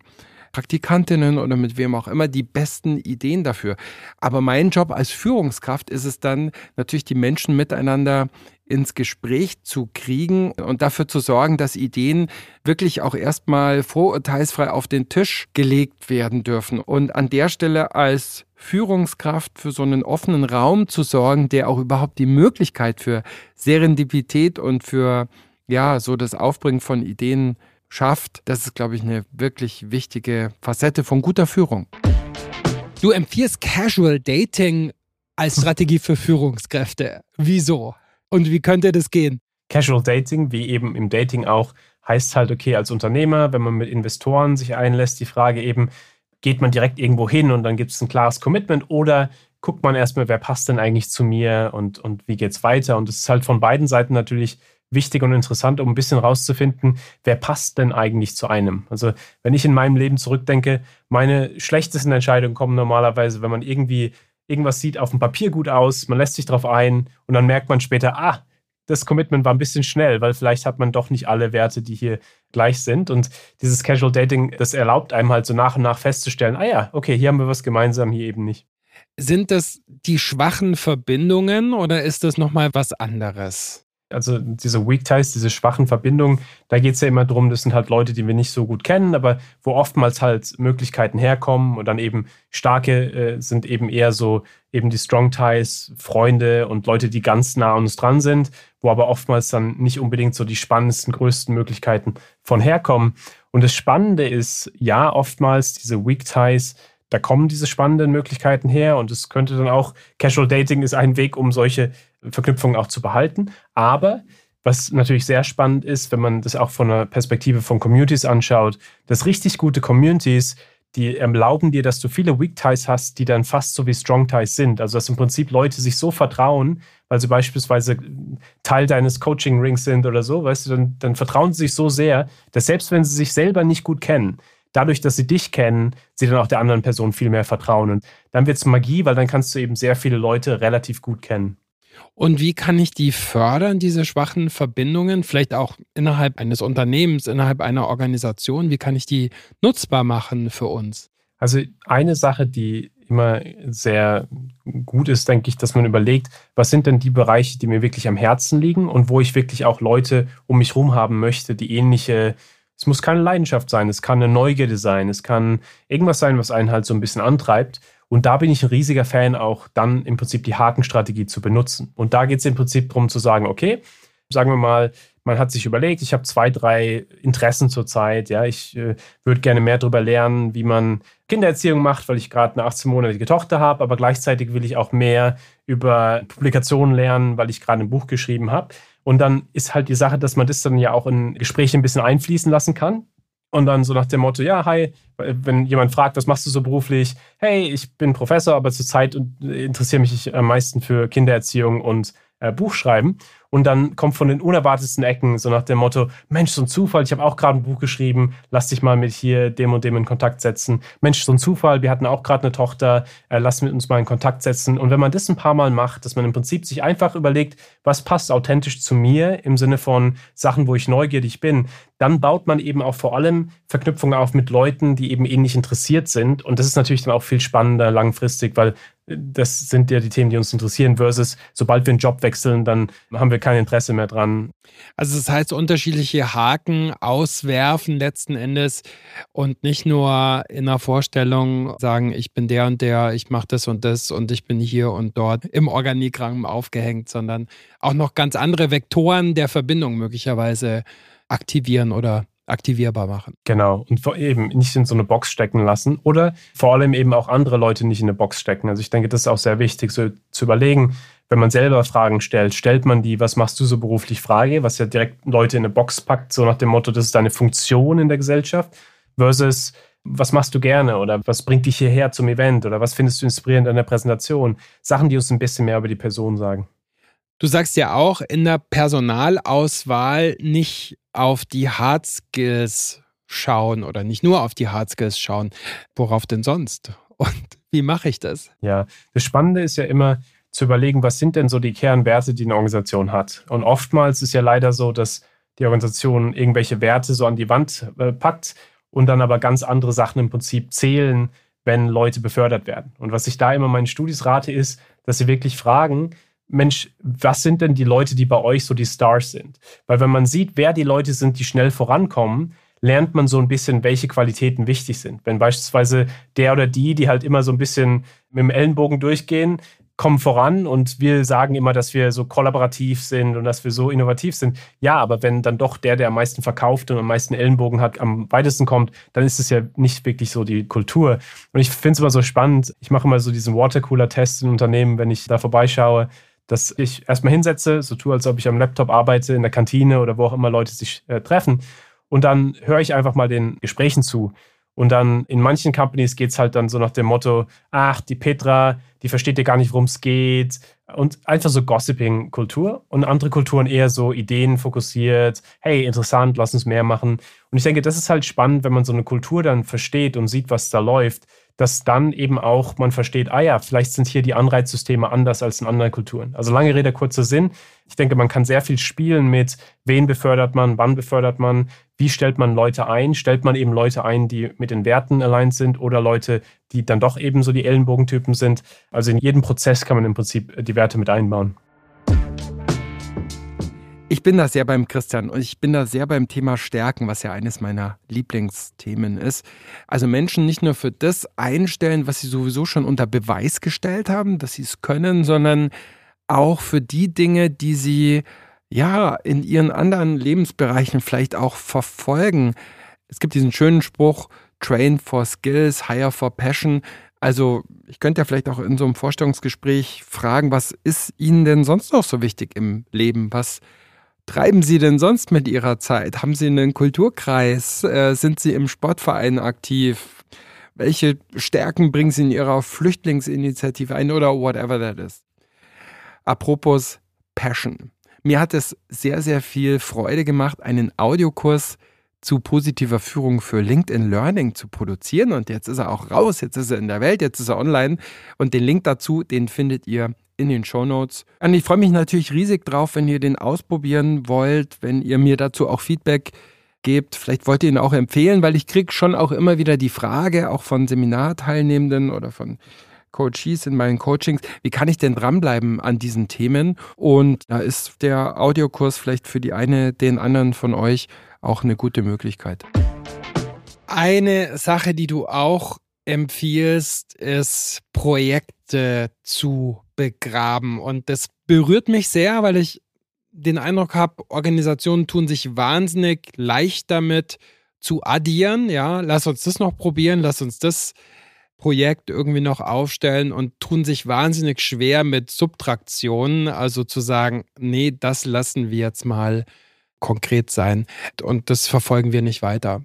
Praktikantinnen oder mit wem auch immer die besten Ideen dafür. Aber mein Job als Führungskraft ist es dann natürlich, die Menschen miteinander ins Gespräch zu kriegen und dafür zu sorgen, dass Ideen wirklich auch erstmal vorurteilsfrei auf den Tisch gelegt werden dürfen. Und an der Stelle als Führungskraft für so einen offenen Raum zu sorgen, der auch überhaupt die Möglichkeit für Serendipität und für ja, so das Aufbringen von Ideen schafft, das ist, glaube ich, eine wirklich wichtige Facette von guter Führung. Du empfiehlst Casual Dating als Strategie für Führungskräfte. Wieso? Und wie könnte das gehen? Casual Dating, wie eben im Dating auch, heißt halt, okay, als Unternehmer, wenn man mit Investoren sich einlässt, die Frage eben, geht man direkt irgendwo hin und dann gibt es ein klares Commitment oder guckt man erstmal, wer passt denn eigentlich zu mir und, und wie es weiter? Und es ist halt von beiden Seiten natürlich wichtig und interessant, um ein bisschen rauszufinden, wer passt denn eigentlich zu einem. Also wenn ich in meinem Leben zurückdenke, meine schlechtesten Entscheidungen kommen normalerweise, wenn man irgendwie irgendwas sieht auf dem Papier gut aus, man lässt sich darauf ein und dann merkt man später, ah, das Commitment war ein bisschen schnell, weil vielleicht hat man doch nicht alle Werte, die hier gleich sind. Und dieses Casual Dating, das erlaubt einem halt so nach und nach festzustellen, ah ja, okay, hier haben wir was gemeinsam, hier eben nicht. Sind das die schwachen Verbindungen oder ist das nochmal was anderes? Also diese Weak Ties, diese schwachen Verbindungen, da geht es ja immer darum, das sind halt Leute, die wir nicht so gut kennen, aber wo oftmals halt Möglichkeiten herkommen und dann eben starke äh, sind eben eher so eben die Strong Ties, Freunde und Leute, die ganz nah an uns dran sind, wo aber oftmals dann nicht unbedingt so die spannendsten, größten Möglichkeiten von herkommen. Und das Spannende ist, ja, oftmals diese Weak Ties, da kommen diese spannenden Möglichkeiten her und es könnte dann auch, Casual Dating ist ein Weg, um solche Verknüpfungen auch zu behalten. Aber was natürlich sehr spannend ist, wenn man das auch von der Perspektive von Communities anschaut, dass richtig gute Communities, die erlauben dir, dass du viele Weak Ties hast, die dann fast so wie Strong Ties sind. Also dass im Prinzip Leute sich so vertrauen, weil sie beispielsweise Teil deines Coaching Rings sind oder so, weißt du, dann, dann vertrauen sie sich so sehr, dass selbst wenn sie sich selber nicht gut kennen, dadurch, dass sie dich kennen, sie dann auch der anderen Person viel mehr vertrauen. Und dann wird es Magie, weil dann kannst du eben sehr viele Leute relativ gut kennen. Und wie kann ich die fördern, diese schwachen Verbindungen, vielleicht auch innerhalb eines Unternehmens, innerhalb einer Organisation? Wie kann ich die nutzbar machen für uns? Also eine Sache, die immer sehr gut ist, denke ich, dass man überlegt, was sind denn die Bereiche, die mir wirklich am Herzen liegen und wo ich wirklich auch Leute um mich herum haben möchte, die ähnliche, es muss keine Leidenschaft sein, es kann eine Neugierde sein, es kann irgendwas sein, was einen halt so ein bisschen antreibt. Und da bin ich ein riesiger Fan, auch dann im Prinzip die Hakenstrategie zu benutzen. Und da geht es im Prinzip darum zu sagen, okay, sagen wir mal, man hat sich überlegt, ich habe zwei, drei Interessen zurzeit. Ja, ich äh, würde gerne mehr darüber lernen, wie man Kindererziehung macht, weil ich gerade eine 18-monatige Tochter habe, aber gleichzeitig will ich auch mehr über Publikationen lernen, weil ich gerade ein Buch geschrieben habe. Und dann ist halt die Sache, dass man das dann ja auch in Gespräche ein bisschen einfließen lassen kann. Und dann so nach dem Motto, ja, hi, wenn jemand fragt, was machst du so beruflich? Hey, ich bin Professor, aber zurzeit interessiere mich am meisten für Kindererziehung und äh, Buchschreiben. Und dann kommt von den unerwartetsten Ecken so nach dem Motto, Mensch, so ein Zufall, ich habe auch gerade ein Buch geschrieben, lass dich mal mit hier dem und dem in Kontakt setzen. Mensch, so ein Zufall, wir hatten auch gerade eine Tochter, äh, lass mit uns mal in Kontakt setzen. Und wenn man das ein paar Mal macht, dass man im Prinzip sich einfach überlegt, was passt authentisch zu mir im Sinne von Sachen, wo ich neugierig bin, dann baut man eben auch vor allem Verknüpfungen auf mit Leuten, die eben ähnlich interessiert sind. Und das ist natürlich dann auch viel spannender langfristig, weil das sind ja die Themen, die uns interessieren, versus sobald wir einen Job wechseln, dann haben wir kein Interesse mehr dran. Also das heißt, unterschiedliche Haken auswerfen letzten Endes und nicht nur in einer Vorstellung sagen, ich bin der und der, ich mache das und das und ich bin hier und dort im Organigramm aufgehängt, sondern auch noch ganz andere Vektoren der Verbindung möglicherweise aktivieren oder aktivierbar machen. Genau. Und eben nicht in so eine Box stecken lassen oder vor allem eben auch andere Leute nicht in eine Box stecken. Also ich denke, das ist auch sehr wichtig, so zu überlegen, wenn man selber Fragen stellt, stellt man die, was machst du so beruflich Frage, was ja direkt Leute in eine Box packt, so nach dem Motto, das ist deine Funktion in der Gesellschaft, versus was machst du gerne oder was bringt dich hierher zum Event oder was findest du inspirierend an der Präsentation? Sachen, die uns ein bisschen mehr über die Person sagen. Du sagst ja auch in der Personalauswahl nicht auf die Hard Skills schauen oder nicht nur auf die Hard Skills schauen. Worauf denn sonst? Und wie mache ich das? Ja, das Spannende ist ja immer zu überlegen, was sind denn so die Kernwerte, die eine Organisation hat. Und oftmals ist ja leider so, dass die Organisation irgendwelche Werte so an die Wand äh, packt und dann aber ganz andere Sachen im Prinzip zählen, wenn Leute befördert werden. Und was ich da immer meinen Studis rate, ist, dass sie wirklich fragen, Mensch, was sind denn die Leute, die bei euch so die Stars sind? Weil wenn man sieht, wer die Leute sind, die schnell vorankommen, lernt man so ein bisschen, welche Qualitäten wichtig sind. Wenn beispielsweise der oder die, die halt immer so ein bisschen mit dem Ellenbogen durchgehen, kommen voran und wir sagen immer, dass wir so kollaborativ sind und dass wir so innovativ sind. Ja, aber wenn dann doch der, der am meisten verkauft und am meisten Ellenbogen hat, am weitesten kommt, dann ist es ja nicht wirklich so die Kultur. Und ich finde es immer so spannend. Ich mache immer so diesen Watercooler-Test in Unternehmen, wenn ich da vorbeischaue dass ich erstmal hinsetze, so tue, als ob ich am Laptop arbeite, in der Kantine oder wo auch immer Leute sich äh, treffen. Und dann höre ich einfach mal den Gesprächen zu. Und dann in manchen Companies geht es halt dann so nach dem Motto, ach, die Petra, die versteht ja gar nicht, worum es geht. Und einfach so Gossiping-Kultur. Und andere Kulturen eher so Ideen fokussiert. Hey, interessant, lass uns mehr machen. Und ich denke, das ist halt spannend, wenn man so eine Kultur dann versteht und sieht, was da läuft dass dann eben auch man versteht, ah ja, vielleicht sind hier die Anreizsysteme anders als in anderen Kulturen. Also lange Rede, kurzer Sinn. Ich denke, man kann sehr viel spielen mit, wen befördert man, wann befördert man, wie stellt man Leute ein, stellt man eben Leute ein, die mit den Werten allein sind oder Leute, die dann doch eben so die Ellenbogentypen sind. Also in jedem Prozess kann man im Prinzip die Werte mit einbauen. Ich bin da sehr beim Christian und ich bin da sehr beim Thema Stärken, was ja eines meiner Lieblingsthemen ist. Also Menschen nicht nur für das einstellen, was sie sowieso schon unter Beweis gestellt haben, dass sie es können, sondern auch für die Dinge, die sie ja in ihren anderen Lebensbereichen vielleicht auch verfolgen. Es gibt diesen schönen Spruch, train for skills, hire for passion. Also ich könnte ja vielleicht auch in so einem Vorstellungsgespräch fragen, was ist Ihnen denn sonst noch so wichtig im Leben? Was treiben Sie denn sonst mit Ihrer Zeit? Haben Sie einen Kulturkreis? Äh, sind Sie im Sportverein aktiv? Welche Stärken bringen sie in ihrer Flüchtlingsinitiative ein oder whatever that is? Apropos Passion. Mir hat es sehr, sehr viel Freude gemacht, einen Audiokurs zu positiver Führung für LinkedIn Learning zu produzieren. Und jetzt ist er auch raus, jetzt ist er in der Welt, jetzt ist er online. Und den Link dazu, den findet ihr in den Show Notes. Und ich freue mich natürlich riesig drauf, wenn ihr den ausprobieren wollt, wenn ihr mir dazu auch Feedback gebt. Vielleicht wollt ihr ihn auch empfehlen, weil ich kriege schon auch immer wieder die Frage, auch von Seminarteilnehmenden oder von Coaches in meinen Coachings, wie kann ich denn dranbleiben an diesen Themen? Und da ist der Audiokurs vielleicht für die eine, den anderen von euch auch eine gute Möglichkeit. Eine Sache, die du auch empfiehlst, ist Projekte zu begraben. Und das berührt mich sehr, weil ich den Eindruck habe, Organisationen tun sich wahnsinnig leicht damit zu addieren. Ja, lass uns das noch probieren, lass uns das Projekt irgendwie noch aufstellen und tun sich wahnsinnig schwer mit Subtraktionen, also zu sagen, nee, das lassen wir jetzt mal konkret sein und das verfolgen wir nicht weiter.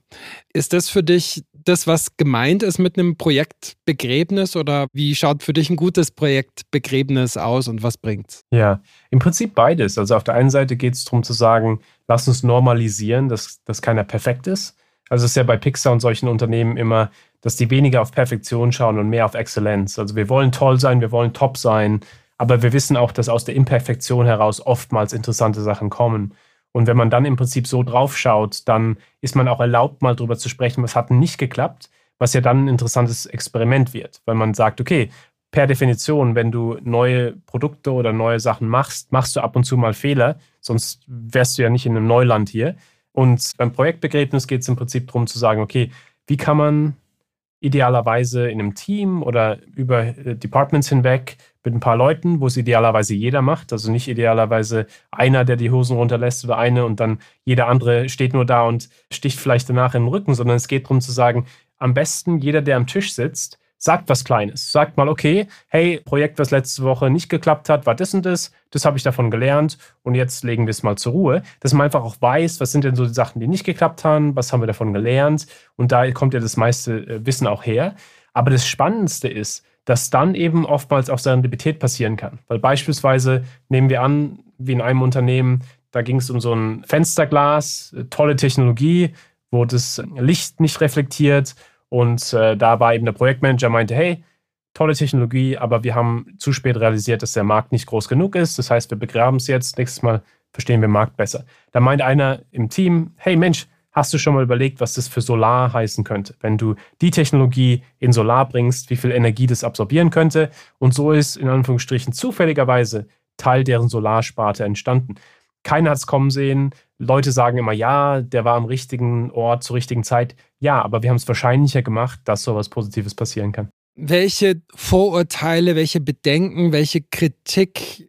Ist das für dich das, was gemeint ist mit einem Projektbegräbnis oder wie schaut für dich ein gutes Projektbegräbnis aus und was bringt's? Ja, im Prinzip beides. Also auf der einen Seite geht es darum zu sagen, lass uns normalisieren, dass, dass keiner perfekt ist. Also es ist ja bei Pixar und solchen Unternehmen immer, dass die weniger auf Perfektion schauen und mehr auf Exzellenz. Also wir wollen toll sein, wir wollen top sein, aber wir wissen auch, dass aus der Imperfektion heraus oftmals interessante Sachen kommen. Und wenn man dann im Prinzip so drauf schaut, dann ist man auch erlaubt, mal drüber zu sprechen, was hat nicht geklappt, was ja dann ein interessantes Experiment wird, weil man sagt, okay, per Definition, wenn du neue Produkte oder neue Sachen machst, machst du ab und zu mal Fehler, sonst wärst du ja nicht in einem Neuland hier. Und beim Projektbegräbnis geht es im Prinzip darum zu sagen, okay, wie kann man idealerweise in einem Team oder über äh, Departments hinweg mit ein paar Leuten, wo es idealerweise jeder macht. Also nicht idealerweise einer, der die Hosen runterlässt oder eine und dann jeder andere steht nur da und sticht vielleicht danach in den Rücken, sondern es geht darum zu sagen, am besten jeder, der am Tisch sitzt, sagt was Kleines. Sagt mal, okay, hey, Projekt, was letzte Woche nicht geklappt hat, war das und das, das habe ich davon gelernt und jetzt legen wir es mal zur Ruhe. Dass man einfach auch weiß, was sind denn so die Sachen, die nicht geklappt haben, was haben wir davon gelernt und da kommt ja das meiste äh, Wissen auch her. Aber das Spannendste ist, dass dann eben oftmals auch Serendipität passieren kann. Weil beispielsweise nehmen wir an, wie in einem Unternehmen, da ging es um so ein Fensterglas, äh, tolle Technologie, wo das Licht nicht reflektiert und äh, da war eben der Projektmanager, meinte, hey, tolle Technologie, aber wir haben zu spät realisiert, dass der Markt nicht groß genug ist. Das heißt, wir begraben es jetzt. Nächstes Mal verstehen wir den Markt besser. Da meint einer im Team, hey Mensch, hast du schon mal überlegt, was das für Solar heißen könnte? Wenn du die Technologie in Solar bringst, wie viel Energie das absorbieren könnte. Und so ist in Anführungsstrichen zufälligerweise Teil deren Solarsparte entstanden. Keiner hat es kommen sehen. Leute sagen immer, ja, der war am richtigen Ort zur richtigen Zeit. Ja, aber wir haben es wahrscheinlicher gemacht, dass sowas Positives passieren kann. Welche Vorurteile, welche Bedenken, welche Kritik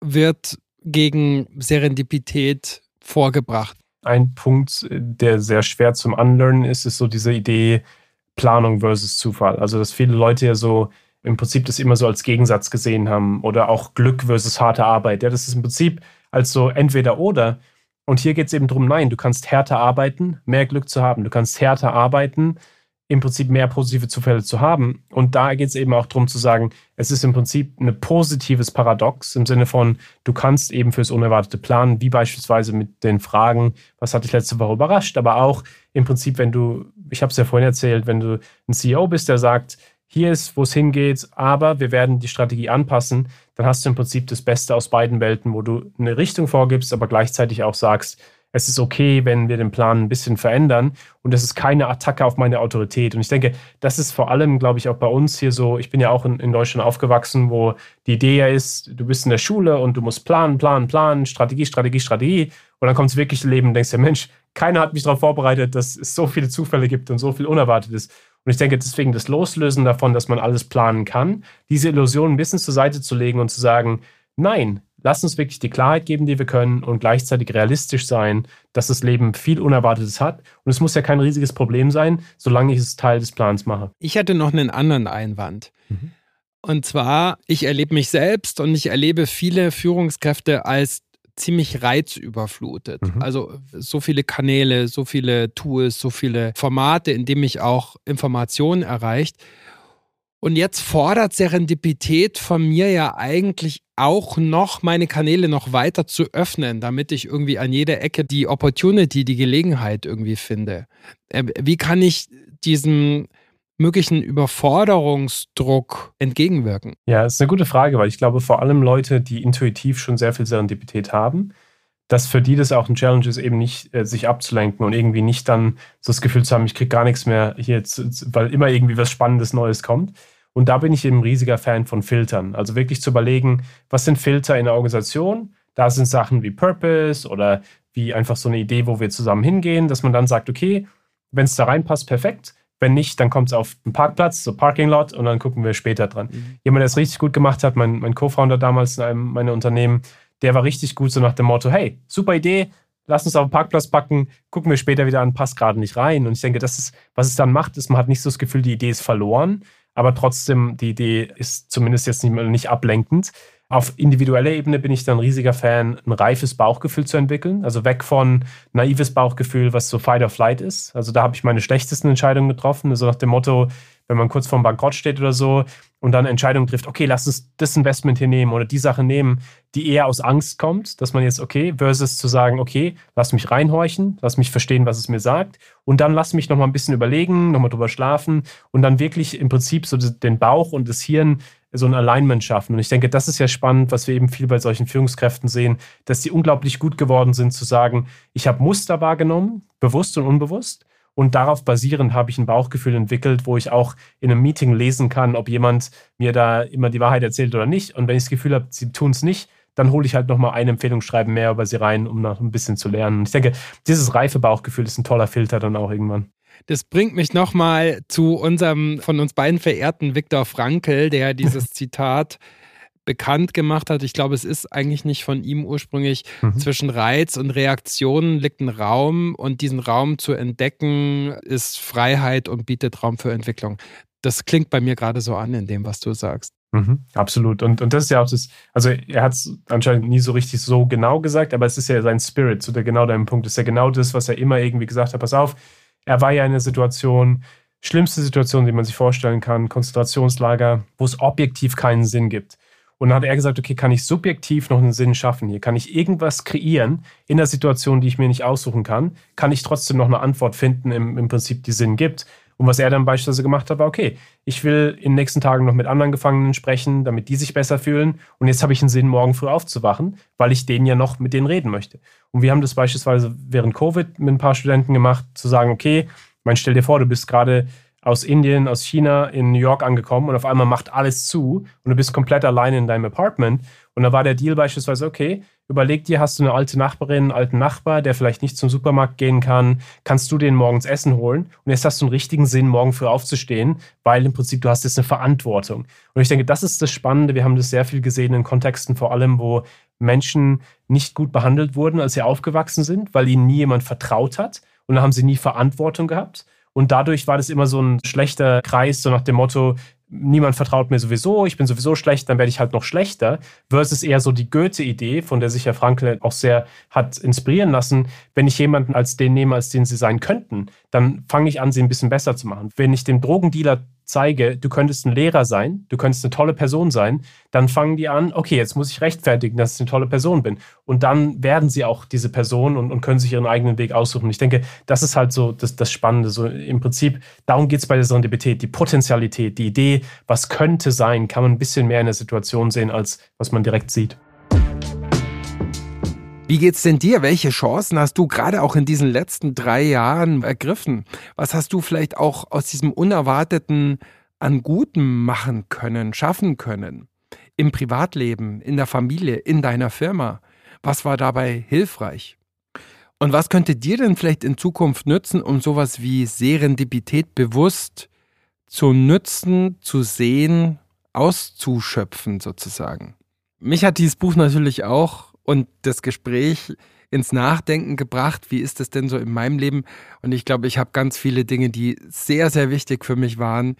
wird gegen Serendipität vorgebracht? Ein Punkt, der sehr schwer zum Unlearnen ist, ist so diese Idee Planung versus Zufall. Also, dass viele Leute ja so im Prinzip das immer so als Gegensatz gesehen haben oder auch Glück versus harte Arbeit. Ja, das ist im Prinzip als so entweder oder. Und hier geht es eben darum, nein, du kannst härter arbeiten, mehr Glück zu haben. Du kannst härter arbeiten, im Prinzip mehr positive Zufälle zu haben. Und da geht es eben auch darum zu sagen, es ist im Prinzip ein positives Paradox im Sinne von, du kannst eben fürs Unerwartete planen, wie beispielsweise mit den Fragen, was hat dich letzte Woche überrascht, aber auch im Prinzip, wenn du, ich habe es ja vorhin erzählt, wenn du ein CEO bist, der sagt, hier ist, wo es hingeht, aber wir werden die Strategie anpassen, dann hast du im Prinzip das Beste aus beiden Welten, wo du eine Richtung vorgibst, aber gleichzeitig auch sagst, es ist okay, wenn wir den Plan ein bisschen verändern und es ist keine Attacke auf meine Autorität. Und ich denke, das ist vor allem, glaube ich, auch bei uns hier so, ich bin ja auch in, in Deutschland aufgewachsen, wo die Idee ja ist, du bist in der Schule und du musst planen, planen, planen, Strategie, Strategie, Strategie. Und dann kommt es wirklich Leben und denkst dir, Mensch, keiner hat mich darauf vorbereitet, dass es so viele Zufälle gibt und so viel Unerwartetes. Und ich denke deswegen das Loslösen davon, dass man alles planen kann, diese Illusion ein bisschen zur Seite zu legen und zu sagen, nein, lass uns wirklich die Klarheit geben, die wir können und gleichzeitig realistisch sein, dass das Leben viel Unerwartetes hat. Und es muss ja kein riesiges Problem sein, solange ich es Teil des Plans mache. Ich hätte noch einen anderen Einwand. Mhm. Und zwar, ich erlebe mich selbst und ich erlebe viele Führungskräfte als ziemlich reizüberflutet. Mhm. Also so viele Kanäle, so viele Tools, so viele Formate, in denen mich auch Informationen erreicht. Und jetzt fordert Serendipität von mir ja eigentlich auch noch meine Kanäle noch weiter zu öffnen, damit ich irgendwie an jeder Ecke die Opportunity, die Gelegenheit irgendwie finde. Ähm, wie kann ich diesem möglichen Überforderungsdruck entgegenwirken? Ja, das ist eine gute Frage, weil ich glaube, vor allem Leute, die intuitiv schon sehr viel Serendipität haben, dass für die das auch ein Challenge ist, eben nicht äh, sich abzulenken und irgendwie nicht dann so das Gefühl zu haben, ich kriege gar nichts mehr hier, weil immer irgendwie was Spannendes Neues kommt. Und da bin ich eben ein riesiger Fan von Filtern. Also wirklich zu überlegen, was sind Filter in der Organisation? Da sind Sachen wie Purpose oder wie einfach so eine Idee, wo wir zusammen hingehen, dass man dann sagt, okay, wenn es da reinpasst, perfekt. Wenn nicht, dann kommt es auf den Parkplatz, so Parking Lot, und dann gucken wir später dran. Mhm. Jemand, der es richtig gut gemacht hat, mein, mein Co-Founder damals in einem meiner Unternehmen, der war richtig gut so nach dem Motto, hey, super Idee, lass uns auf den Parkplatz packen, gucken wir später wieder an, passt gerade nicht rein. Und ich denke, das ist, was es dann macht, ist, man hat nicht so das Gefühl, die Idee ist verloren, aber trotzdem, die Idee ist zumindest jetzt nicht, nicht ablenkend. Auf individueller Ebene bin ich dann ein riesiger Fan, ein reifes Bauchgefühl zu entwickeln. Also weg von naives Bauchgefühl, was so Fight or Flight ist. Also da habe ich meine schlechtesten Entscheidungen getroffen. Also nach dem Motto, wenn man kurz vorm Bankrott steht oder so und dann Entscheidungen trifft, okay, lass uns das Investment hier nehmen oder die Sache nehmen, die eher aus Angst kommt, dass man jetzt, okay, versus zu sagen, okay, lass mich reinhorchen, lass mich verstehen, was es mir sagt und dann lass mich nochmal ein bisschen überlegen, nochmal drüber schlafen und dann wirklich im Prinzip so den Bauch und das Hirn so ein Alignment schaffen. Und ich denke, das ist ja spannend, was wir eben viel bei solchen Führungskräften sehen, dass sie unglaublich gut geworden sind zu sagen, ich habe Muster wahrgenommen, bewusst und unbewusst und darauf basierend habe ich ein Bauchgefühl entwickelt, wo ich auch in einem Meeting lesen kann, ob jemand mir da immer die Wahrheit erzählt oder nicht. Und wenn ich das Gefühl habe, sie tun es nicht, dann hole ich halt nochmal ein Empfehlungsschreiben mehr über sie rein, um noch ein bisschen zu lernen. Und ich denke, dieses reife Bauchgefühl ist ein toller Filter dann auch irgendwann. Das bringt mich nochmal zu unserem von uns beiden verehrten Viktor Frankl, der dieses Zitat bekannt gemacht hat. Ich glaube, es ist eigentlich nicht von ihm ursprünglich. Mhm. Zwischen Reiz und Reaktion liegt ein Raum und diesen Raum zu entdecken ist Freiheit und bietet Raum für Entwicklung. Das klingt bei mir gerade so an in dem, was du sagst. Mhm, absolut. Und, und das ist ja auch das, also er hat es anscheinend nie so richtig so genau gesagt, aber es ist ja sein Spirit, zu der genau deinem Punkt, ist ja genau das, was er immer irgendwie gesagt hat. Pass auf, er war ja in einer Situation, schlimmste Situation, die man sich vorstellen kann, Konzentrationslager, wo es objektiv keinen Sinn gibt. Und dann hat er gesagt, okay, kann ich subjektiv noch einen Sinn schaffen hier? Kann ich irgendwas kreieren in der Situation, die ich mir nicht aussuchen kann? Kann ich trotzdem noch eine Antwort finden, im, im Prinzip, die Sinn gibt? Und was er dann beispielsweise gemacht hat, war, okay, ich will in den nächsten Tagen noch mit anderen Gefangenen sprechen, damit die sich besser fühlen. Und jetzt habe ich einen Sinn, morgen früh aufzuwachen, weil ich denen ja noch mit denen reden möchte. Und wir haben das beispielsweise während Covid mit ein paar Studenten gemacht, zu sagen, okay, mein, stell dir vor, du bist gerade aus Indien, aus China in New York angekommen und auf einmal macht alles zu und du bist komplett alleine in deinem Apartment. Und da war der Deal beispielsweise, okay, überleg dir, hast du eine alte Nachbarin, einen alten Nachbar, der vielleicht nicht zum Supermarkt gehen kann, kannst du den morgens Essen holen und jetzt hast du einen richtigen Sinn, morgen früh aufzustehen, weil im Prinzip du hast jetzt eine Verantwortung. Und ich denke, das ist das Spannende. Wir haben das sehr viel gesehen in Kontexten, vor allem, wo Menschen nicht gut behandelt wurden, als sie aufgewachsen sind, weil ihnen nie jemand vertraut hat und dann haben sie nie Verantwortung gehabt. Und dadurch war das immer so ein schlechter Kreis, so nach dem Motto, niemand vertraut mir sowieso, ich bin sowieso schlecht, dann werde ich halt noch schlechter. Versus eher so die Goethe-Idee, von der sich Herr Frankl auch sehr hat inspirieren lassen. Wenn ich jemanden als den nehme, als den sie sein könnten, dann fange ich an, sie ein bisschen besser zu machen. Wenn ich dem Drogendealer zeige, du könntest ein Lehrer sein, du könntest eine tolle Person sein, dann fangen die an, okay, jetzt muss ich rechtfertigen, dass ich eine tolle Person bin. Und dann werden sie auch diese Person und, und können sich ihren eigenen Weg aussuchen. Ich denke, das ist halt so das, das Spannende. So im Prinzip, darum geht es bei der Serendipität, die Potenzialität, die Idee, was könnte sein, kann man ein bisschen mehr in der Situation sehen, als was man direkt sieht. Wie geht's denn dir? Welche Chancen hast du gerade auch in diesen letzten drei Jahren ergriffen? Was hast du vielleicht auch aus diesem Unerwarteten an Gutem machen können, schaffen können? Im Privatleben, in der Familie, in deiner Firma? Was war dabei hilfreich? Und was könnte dir denn vielleicht in Zukunft nützen, um sowas wie Serendipität bewusst zu nützen, zu sehen, auszuschöpfen sozusagen? Mich hat dieses Buch natürlich auch und das Gespräch ins Nachdenken gebracht, wie ist es denn so in meinem Leben? Und ich glaube, ich habe ganz viele Dinge, die sehr, sehr wichtig für mich waren,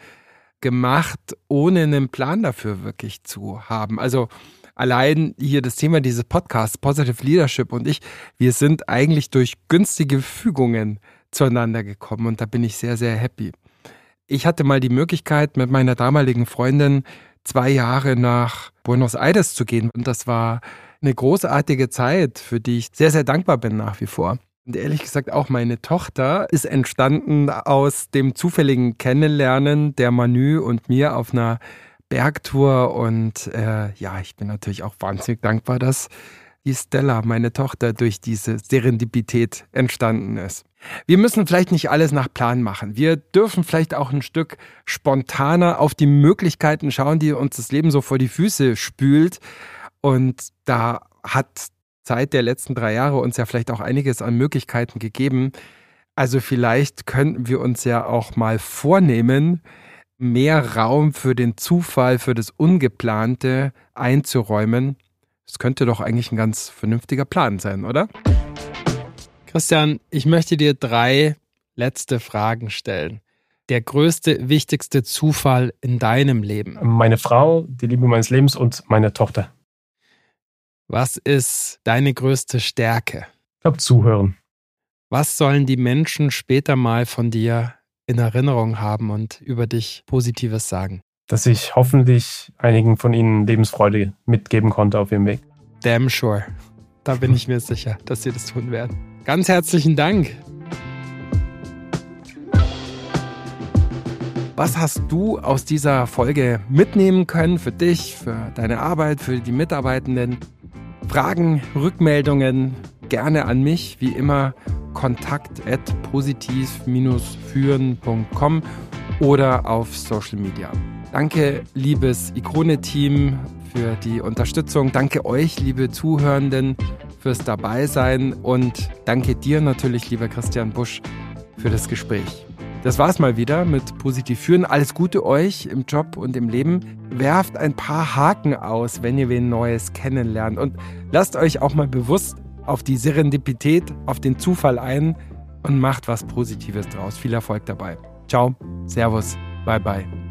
gemacht, ohne einen Plan dafür wirklich zu haben. Also allein hier das Thema dieses Podcasts, Positive Leadership und ich, wir sind eigentlich durch günstige Fügungen zueinander gekommen und da bin ich sehr, sehr happy. Ich hatte mal die Möglichkeit, mit meiner damaligen Freundin zwei Jahre nach Buenos Aires zu gehen und das war eine großartige Zeit, für die ich sehr, sehr dankbar bin nach wie vor. Und ehrlich gesagt, auch meine Tochter ist entstanden aus dem zufälligen Kennenlernen der Manu und mir auf einer Bergtour. Und äh, ja, ich bin natürlich auch wahnsinnig dankbar, dass die Stella, meine Tochter, durch diese Serendipität entstanden ist. Wir müssen vielleicht nicht alles nach Plan machen. Wir dürfen vielleicht auch ein Stück spontaner auf die Möglichkeiten schauen, die uns das Leben so vor die Füße spült. Und da hat Zeit der letzten drei Jahre uns ja vielleicht auch einiges an Möglichkeiten gegeben. Also vielleicht könnten wir uns ja auch mal vornehmen, mehr Raum für den Zufall, für das Ungeplante einzuräumen. Das könnte doch eigentlich ein ganz vernünftiger Plan sein, oder? Christian, ich möchte dir drei letzte Fragen stellen. Der größte, wichtigste Zufall in deinem Leben? Meine Frau, die Liebe meines Lebens und meine Tochter. Was ist deine größte Stärke? Ich glaube, zuhören. Was sollen die Menschen später mal von dir in Erinnerung haben und über dich Positives sagen? Dass ich hoffentlich einigen von ihnen Lebensfreude mitgeben konnte auf ihrem Weg. Damn sure. Da bin ich mir sicher, dass sie das tun werden. Ganz herzlichen Dank. Was hast du aus dieser Folge mitnehmen können für dich, für deine Arbeit, für die Mitarbeitenden? Fragen, Rückmeldungen gerne an mich, wie immer kontakt at positiv-führen.com oder auf Social Media. Danke, liebes Ikone-Team, für die Unterstützung. Danke euch, liebe Zuhörenden, fürs Dabeisein und danke dir natürlich, lieber Christian Busch, für das Gespräch. Das war's mal wieder mit Positiv führen. Alles Gute euch im Job und im Leben. Werft ein paar Haken aus, wenn ihr wen Neues kennenlernt. Und lasst euch auch mal bewusst auf die Serendipität, auf den Zufall ein und macht was Positives draus. Viel Erfolg dabei. Ciao, Servus, bye bye.